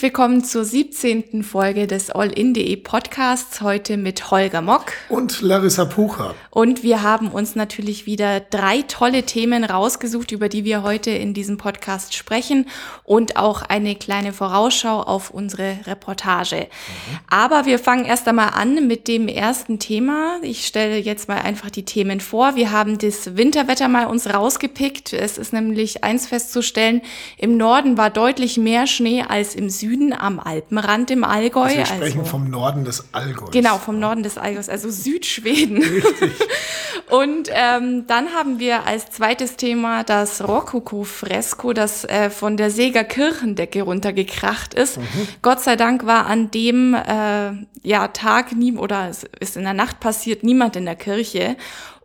Herzlich willkommen zur 17. Folge des All-In.de Podcasts, heute mit Holger Mock. Und Larissa Pucher. Und wir haben uns natürlich wieder drei tolle Themen rausgesucht, über die wir heute in diesem Podcast sprechen und auch eine kleine Vorausschau auf unsere Reportage. Mhm. Aber wir fangen erst einmal an mit dem ersten Thema. Ich stelle jetzt mal einfach die Themen vor. Wir haben das Winterwetter mal uns rausgepickt. Es ist nämlich eins festzustellen, im Norden war deutlich mehr Schnee als im Süden am Alpenrand im Allgäu. Also wir sprechen also, vom Norden des Allgäus. Genau, vom Norden des Allgäus, also Südschweden. Richtig. Und ähm, dann haben wir als zweites Thema das Rokoko-Fresko, das äh, von der Seger Kirchendecke runtergekracht ist. Mhm. Gott sei Dank war an dem äh, ja, Tag nie oder es ist in der Nacht passiert niemand in der Kirche.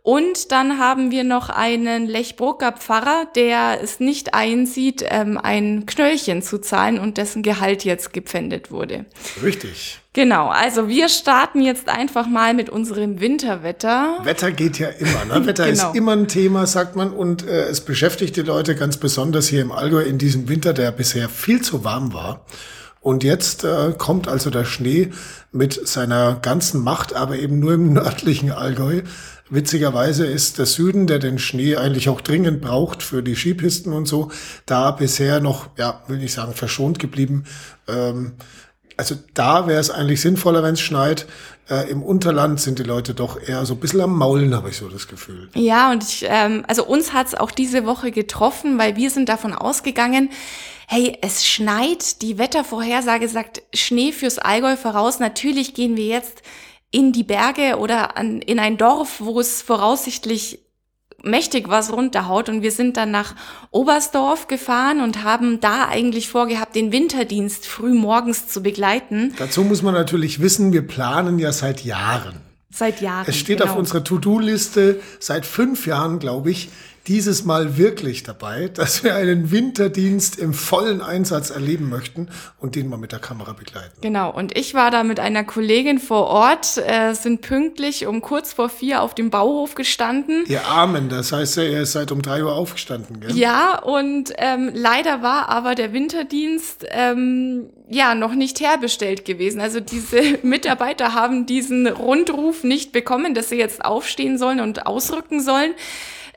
Und dann haben wir noch einen Lechbrucker Pfarrer, der es nicht einsieht, ähm, ein Knöllchen zu zahlen und dessen Gehalt jetzt gepfändet wurde. Richtig. Genau, also wir starten jetzt einfach mal mit unserem Winterwetter. Wetter geht ja immer, ne? Wetter genau. ist immer ein Thema, sagt man, und äh, es beschäftigt die Leute ganz besonders hier im Allgäu in diesem Winter, der bisher viel zu warm war. Und jetzt äh, kommt also der Schnee mit seiner ganzen Macht, aber eben nur im nördlichen Allgäu. Witzigerweise ist der Süden, der den Schnee eigentlich auch dringend braucht für die Skipisten und so, da bisher noch, ja, will ich sagen, verschont geblieben. Ähm, also da wäre es eigentlich sinnvoller, wenn es schneit. Äh, Im Unterland sind die Leute doch eher so ein bisschen am Maulen, habe ich so das Gefühl. Ja, und ich, ähm, also uns hat es auch diese Woche getroffen, weil wir sind davon ausgegangen, hey, es schneit, die Wettervorhersage sagt Schnee fürs Allgäu voraus. Natürlich gehen wir jetzt in die Berge oder an, in ein Dorf, wo es voraussichtlich mächtig was runterhaut. Und wir sind dann nach Oberstdorf gefahren und haben da eigentlich vorgehabt, den Winterdienst früh morgens zu begleiten. Dazu muss man natürlich wissen, wir planen ja seit Jahren. Seit Jahren. Es steht genau. auf unserer To-Do-Liste seit fünf Jahren, glaube ich, dieses Mal wirklich dabei, dass wir einen Winterdienst im vollen Einsatz erleben möchten und den mal mit der Kamera begleiten. Genau, und ich war da mit einer Kollegin vor Ort, äh, sind pünktlich um kurz vor vier auf dem Bauhof gestanden. Ihr Armen, das heißt ihr seid um drei Uhr aufgestanden, gell? Ja, und ähm, leider war aber der Winterdienst ähm, ja noch nicht herbestellt gewesen. Also diese Mitarbeiter haben diesen Rundruf nicht bekommen, dass sie jetzt aufstehen sollen und ausrücken sollen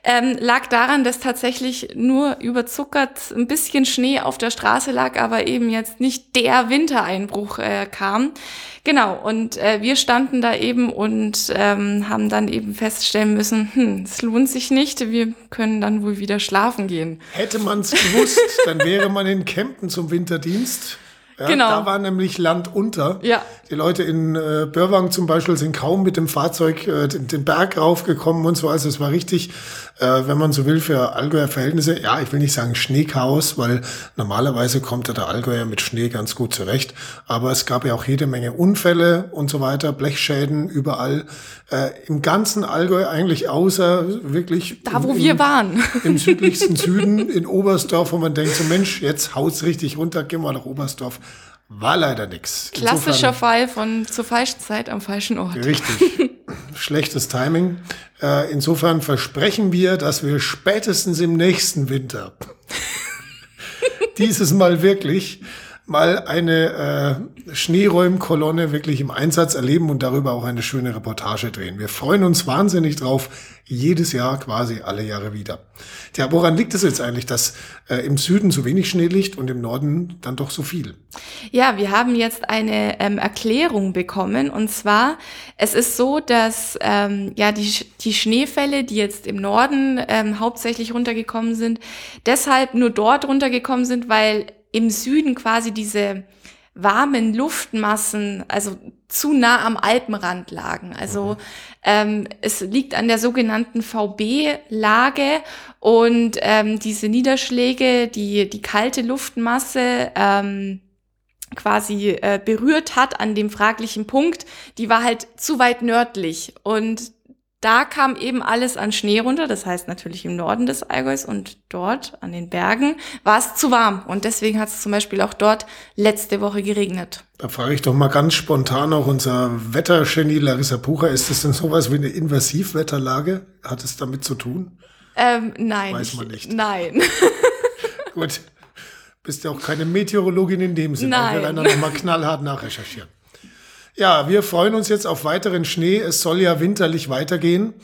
ähm, lag daran, dass tatsächlich nur überzuckert ein bisschen Schnee auf der Straße lag, aber eben jetzt nicht der Wintereinbruch äh, kam. Genau, und äh, wir standen da eben und ähm, haben dann eben feststellen müssen, hm, es lohnt sich nicht, wir können dann wohl wieder schlafen gehen. Hätte man es gewusst, dann wäre man in Kempten zum Winterdienst. Ja, genau. Da war nämlich Land unter. Ja. Die Leute in äh, Börwang zum Beispiel sind kaum mit dem Fahrzeug äh, den, den Berg raufgekommen und so. Also es war richtig, äh, wenn man so will, für Allgäuer Verhältnisse, ja, ich will nicht sagen Schneechaos, weil normalerweise kommt ja der Allgäuer mit Schnee ganz gut zurecht. Aber es gab ja auch jede Menge Unfälle und so weiter, Blechschäden überall. Äh, Im ganzen Allgäu eigentlich außer wirklich. Da, wo im, wir waren. Im südlichsten Süden, in Oberstdorf, wo man denkt, so Mensch, jetzt haut's richtig runter, gehen wir nach Oberstdorf. War leider nix. Klassischer Fall von zur falschen Zeit am falschen Ort. Richtig. Schlechtes Timing. Äh, insofern versprechen wir, dass wir spätestens im nächsten Winter dieses Mal wirklich mal eine äh, Schneeräumkolonne wirklich im Einsatz erleben und darüber auch eine schöne Reportage drehen. Wir freuen uns wahnsinnig drauf, jedes Jahr quasi alle Jahre wieder. Tja, woran liegt es jetzt eigentlich, dass äh, im Süden so wenig Schnee liegt und im Norden dann doch so viel? Ja, wir haben jetzt eine ähm, Erklärung bekommen und zwar, es ist so, dass ähm, ja die, die Schneefälle, die jetzt im Norden ähm, hauptsächlich runtergekommen sind, deshalb nur dort runtergekommen sind, weil im Süden quasi diese warmen Luftmassen, also zu nah am Alpenrand lagen. Also mhm. ähm, es liegt an der sogenannten VB-Lage und ähm, diese Niederschläge, die die kalte Luftmasse ähm, quasi äh, berührt hat an dem fraglichen Punkt, die war halt zu weit nördlich und da kam eben alles an Schnee runter, das heißt natürlich im Norden des Allgäus und dort an den Bergen war es zu warm und deswegen hat es zum Beispiel auch dort letzte Woche geregnet. Da frage ich doch mal ganz spontan auch unser Wettergenie Larissa Pucher, ist das denn sowas wie eine Invasivwetterlage? Hat es damit zu tun? Ähm, nein. Weiß man nicht. Nein. Gut. Bist ja auch keine Meteorologin in dem Sinne. Nein. Wir werden da nochmal knallhart nachrecherchieren. Ja, wir freuen uns jetzt auf weiteren Schnee. Es soll ja winterlich weitergehen.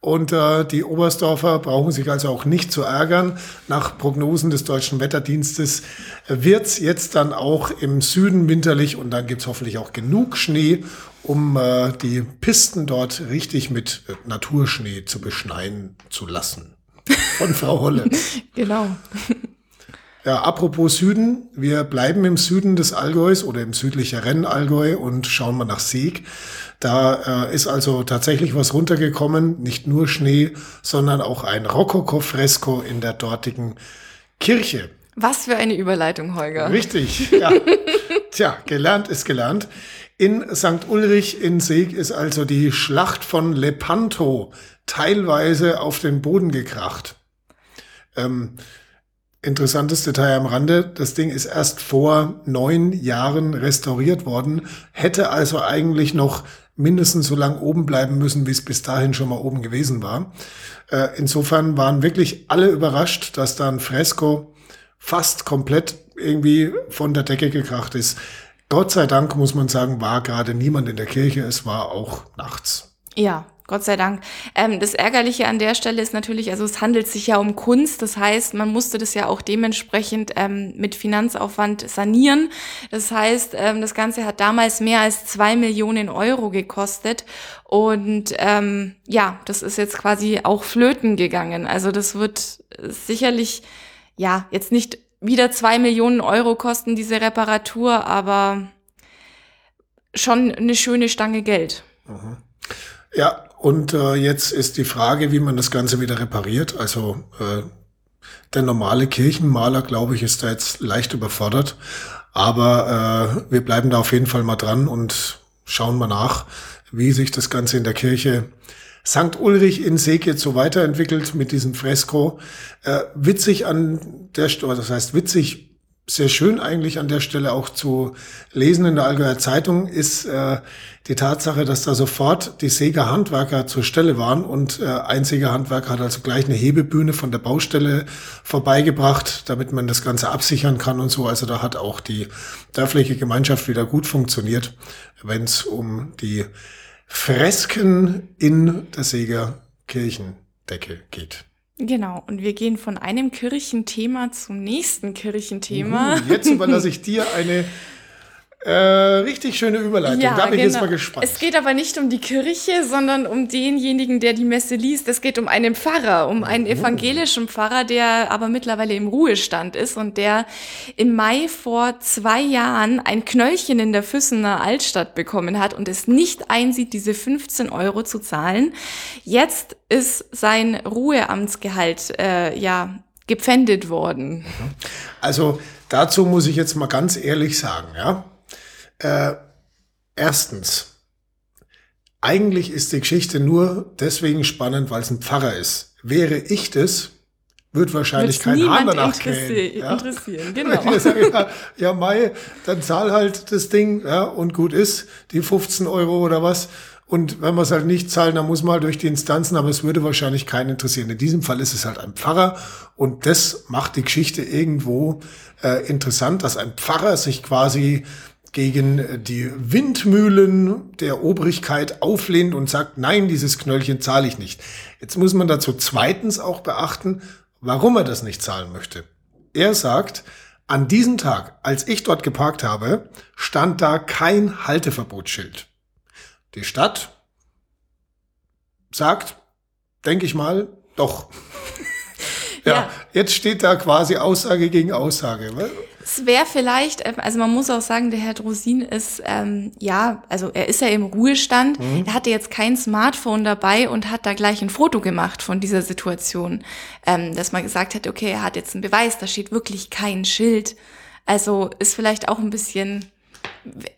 Und äh, die Oberstdorfer brauchen sich also auch nicht zu ärgern. Nach Prognosen des Deutschen Wetterdienstes wird's jetzt dann auch im Süden winterlich und dann gibt's hoffentlich auch genug Schnee, um äh, die Pisten dort richtig mit äh, Naturschnee zu beschneien zu lassen. Von Frau Holle. genau. Ja, apropos Süden, wir bleiben im Süden des Allgäus oder im südlicheren Allgäu und schauen mal nach Sieg. Da äh, ist also tatsächlich was runtergekommen, nicht nur Schnee, sondern auch ein Rokoko-Fresko in der dortigen Kirche. Was für eine Überleitung, Holger. Richtig, ja. Tja, gelernt ist gelernt. In St. Ulrich in Seeg ist also die Schlacht von Lepanto teilweise auf den Boden gekracht. Ähm, Interessantes Detail am Rande, das Ding ist erst vor neun Jahren restauriert worden, hätte also eigentlich noch mindestens so lang oben bleiben müssen, wie es bis dahin schon mal oben gewesen war. Äh, insofern waren wirklich alle überrascht, dass da ein Fresko fast komplett irgendwie von der Decke gekracht ist. Gott sei Dank, muss man sagen, war gerade niemand in der Kirche, es war auch nachts. Ja, Gott sei Dank. Ähm, das Ärgerliche an der Stelle ist natürlich, also es handelt sich ja um Kunst. Das heißt, man musste das ja auch dementsprechend ähm, mit Finanzaufwand sanieren. Das heißt, ähm, das Ganze hat damals mehr als zwei Millionen Euro gekostet. Und ähm, ja, das ist jetzt quasi auch flöten gegangen. Also das wird sicherlich, ja, jetzt nicht wieder zwei Millionen Euro kosten, diese Reparatur, aber schon eine schöne Stange Geld. Mhm. Ja, und äh, jetzt ist die Frage, wie man das Ganze wieder repariert. Also äh, der normale Kirchenmaler, glaube ich, ist da jetzt leicht überfordert. Aber äh, wir bleiben da auf jeden Fall mal dran und schauen mal nach, wie sich das Ganze in der Kirche St. Ulrich in Seeg jetzt so weiterentwickelt mit diesem Fresko. Äh, witzig an der Stelle, das heißt witzig sehr schön eigentlich an der Stelle auch zu lesen in der Allgäuer Zeitung ist äh, die Tatsache, dass da sofort die Seger Handwerker zur Stelle waren und äh, ein Seger Handwerker hat also gleich eine Hebebühne von der Baustelle vorbeigebracht, damit man das Ganze absichern kann und so. Also da hat auch die dörfliche Gemeinschaft wieder gut funktioniert, wenn es um die Fresken in der Seger Kirchendecke geht. Genau, und wir gehen von einem Kirchenthema zum nächsten Kirchenthema. Uh, jetzt überlasse ich dir eine äh, richtig schöne Überleitung. Ja, da bin genau. ich jetzt mal gespannt. Es geht aber nicht um die Kirche, sondern um denjenigen, der die Messe liest. Es geht um einen Pfarrer, um einen oh. evangelischen Pfarrer, der aber mittlerweile im Ruhestand ist und der im Mai vor zwei Jahren ein Knöllchen in der Füssener Altstadt bekommen hat und es nicht einsieht, diese 15 Euro zu zahlen. Jetzt ist sein Ruheamtsgehalt äh, ja gepfändet worden. Also dazu muss ich jetzt mal ganz ehrlich sagen, ja. Äh, erstens, eigentlich ist die Geschichte nur deswegen spannend, weil es ein Pfarrer ist. Wäre ich das, wird wahrscheinlich kein Hahn danach interessieren, ja? interessieren. Genau. ja, ja, Mai, dann zahl halt das Ding, ja, und gut ist, die 15 Euro oder was. Und wenn wir es halt nicht zahlen, dann muss man halt durch die Instanzen, aber es würde wahrscheinlich keinen interessieren. In diesem Fall ist es halt ein Pfarrer und das macht die Geschichte irgendwo äh, interessant, dass ein Pfarrer sich quasi gegen die Windmühlen der Obrigkeit auflehnt und sagt, nein, dieses Knöllchen zahle ich nicht. Jetzt muss man dazu zweitens auch beachten, warum er das nicht zahlen möchte. Er sagt, an diesem Tag, als ich dort geparkt habe, stand da kein Halteverbotsschild. Die Stadt sagt, denke ich mal, doch. ja, ja, jetzt steht da quasi Aussage gegen Aussage. Es wäre vielleicht, ähm, also man muss auch sagen, der Herr Drosin ist, ähm, ja, also er ist ja im Ruhestand. Mhm. Er hatte jetzt kein Smartphone dabei und hat da gleich ein Foto gemacht von dieser Situation, ähm, dass man gesagt hat, okay, er hat jetzt einen Beweis, da steht wirklich kein Schild. Also ist vielleicht auch ein bisschen,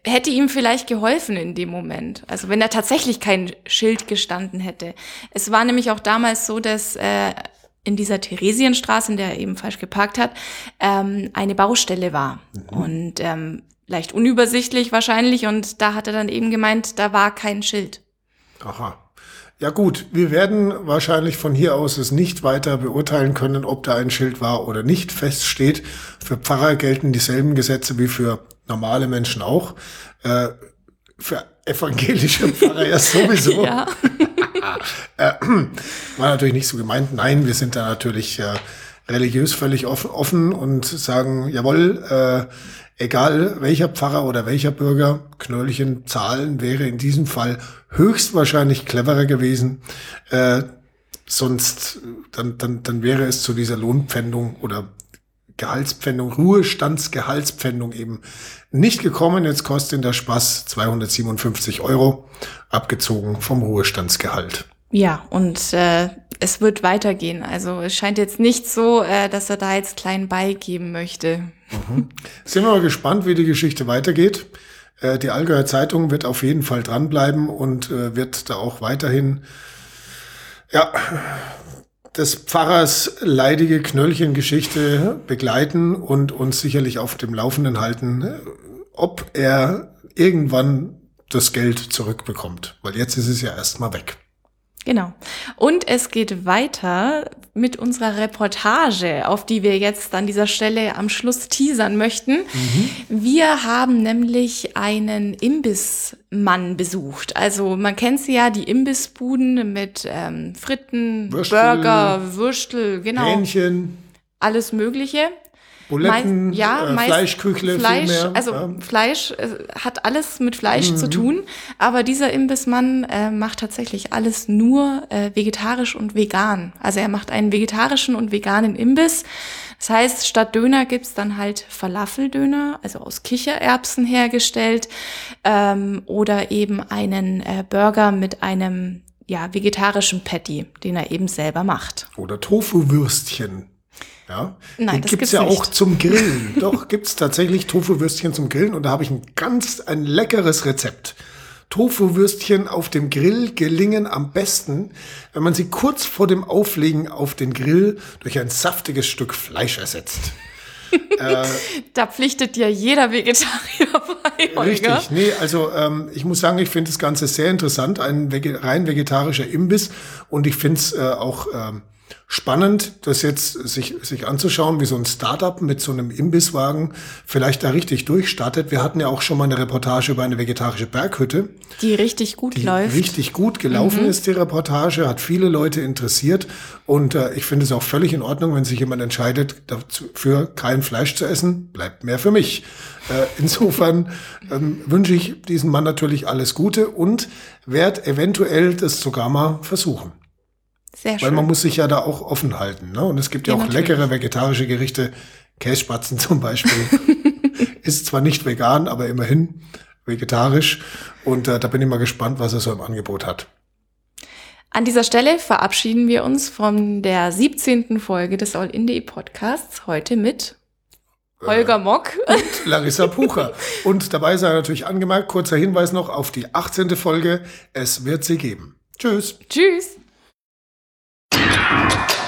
hätte ihm vielleicht geholfen in dem Moment. Also wenn er tatsächlich kein Schild gestanden hätte. Es war nämlich auch damals so, dass äh, in dieser Theresienstraße, in der er eben falsch geparkt hat, ähm, eine Baustelle war. Mhm. Und ähm, leicht unübersichtlich wahrscheinlich. Und da hat er dann eben gemeint, da war kein Schild. Aha. Ja gut, wir werden wahrscheinlich von hier aus es nicht weiter beurteilen können, ob da ein Schild war oder nicht. Feststeht, für Pfarrer gelten dieselben Gesetze wie für normale Menschen auch. Äh, für evangelische Pfarrer ja sowieso. ja. Äh, war natürlich nicht so gemeint. Nein, wir sind da natürlich äh, religiös völlig offen, offen und sagen, jawohl, äh, egal welcher Pfarrer oder welcher Bürger Knöllchen zahlen, wäre in diesem Fall höchstwahrscheinlich cleverer gewesen. Äh, sonst, dann, dann, dann wäre es zu dieser Lohnpfändung oder Gehaltspfändung, Ruhestandsgehaltspfändung eben nicht gekommen. Jetzt kostet der Spaß 257 Euro, abgezogen vom Ruhestandsgehalt. Ja, und äh, es wird weitergehen. Also es scheint jetzt nicht so, äh, dass er da jetzt klein beigeben möchte. Mhm. Sind wir mal gespannt, wie die Geschichte weitergeht. Äh, die Allgäuer Zeitung wird auf jeden Fall dranbleiben und äh, wird da auch weiterhin ja, des Pfarrers leidige Knöllchengeschichte begleiten und uns sicherlich auf dem Laufenden halten, ob er irgendwann das Geld zurückbekommt. Weil jetzt ist es ja erstmal weg. Genau. Und es geht weiter mit unserer Reportage, auf die wir jetzt an dieser Stelle am Schluss teasern möchten. Mhm. Wir haben nämlich einen Imbissmann besucht. Also man kennt sie ja, die Imbissbuden mit ähm, Fritten, Würstel, Burger, Würstel, genau. Hähnchen. Alles Mögliche. Buletten, meist, ja, äh, Fleischküchle, Fleisch, also ja. Fleisch äh, hat alles mit Fleisch mhm. zu tun, aber dieser Imbissmann äh, macht tatsächlich alles nur äh, vegetarisch und vegan. Also er macht einen vegetarischen und veganen Imbiss. Das heißt, statt Döner gibt's dann halt Falafeldöner, also aus Kichererbsen hergestellt, ähm, oder eben einen äh, Burger mit einem ja, vegetarischen Patty, den er eben selber macht. Oder Tofu-Würstchen. Ja, Nein, den gibt's, gibt's ja nicht. auch zum Grillen. Doch, gibt's tatsächlich Tofu-Würstchen zum Grillen und da habe ich ein ganz, ein leckeres Rezept. Tofu-Würstchen auf dem Grill gelingen am besten, wenn man sie kurz vor dem Auflegen auf den Grill durch ein saftiges Stück Fleisch ersetzt. äh, da pflichtet ja jeder Vegetarier bei. Holger. Richtig, nee, also ähm, ich muss sagen, ich finde das Ganze sehr interessant, ein vege rein vegetarischer Imbiss und ich finde es äh, auch ähm, spannend, das jetzt sich, sich anzuschauen, wie so ein Startup mit so einem Imbisswagen vielleicht da richtig durchstartet. Wir hatten ja auch schon mal eine Reportage über eine vegetarische Berghütte. Die richtig gut die läuft. Richtig gut gelaufen mhm. ist, die Reportage, hat viele Leute interessiert. Und äh, ich finde es auch völlig in Ordnung, wenn sich jemand entscheidet, dafür kein Fleisch zu essen, bleibt mehr für mich. Äh, insofern ähm, wünsche ich diesem Mann natürlich alles Gute und werde eventuell das sogar mal versuchen. Sehr schön. Weil man muss sich ja da auch offen halten. Ne? Und es gibt ja, ja auch natürlich. leckere vegetarische Gerichte. Kässpatzen zum Beispiel. ist zwar nicht vegan, aber immerhin vegetarisch. Und äh, da bin ich mal gespannt, was er so im Angebot hat. An dieser Stelle verabschieden wir uns von der 17. Folge des All-In.de Podcasts heute mit Holger äh, Mock und Larissa Pucher. und dabei sei natürlich angemerkt, kurzer Hinweis noch auf die 18. Folge. Es wird sie geben. Tschüss. Tschüss. you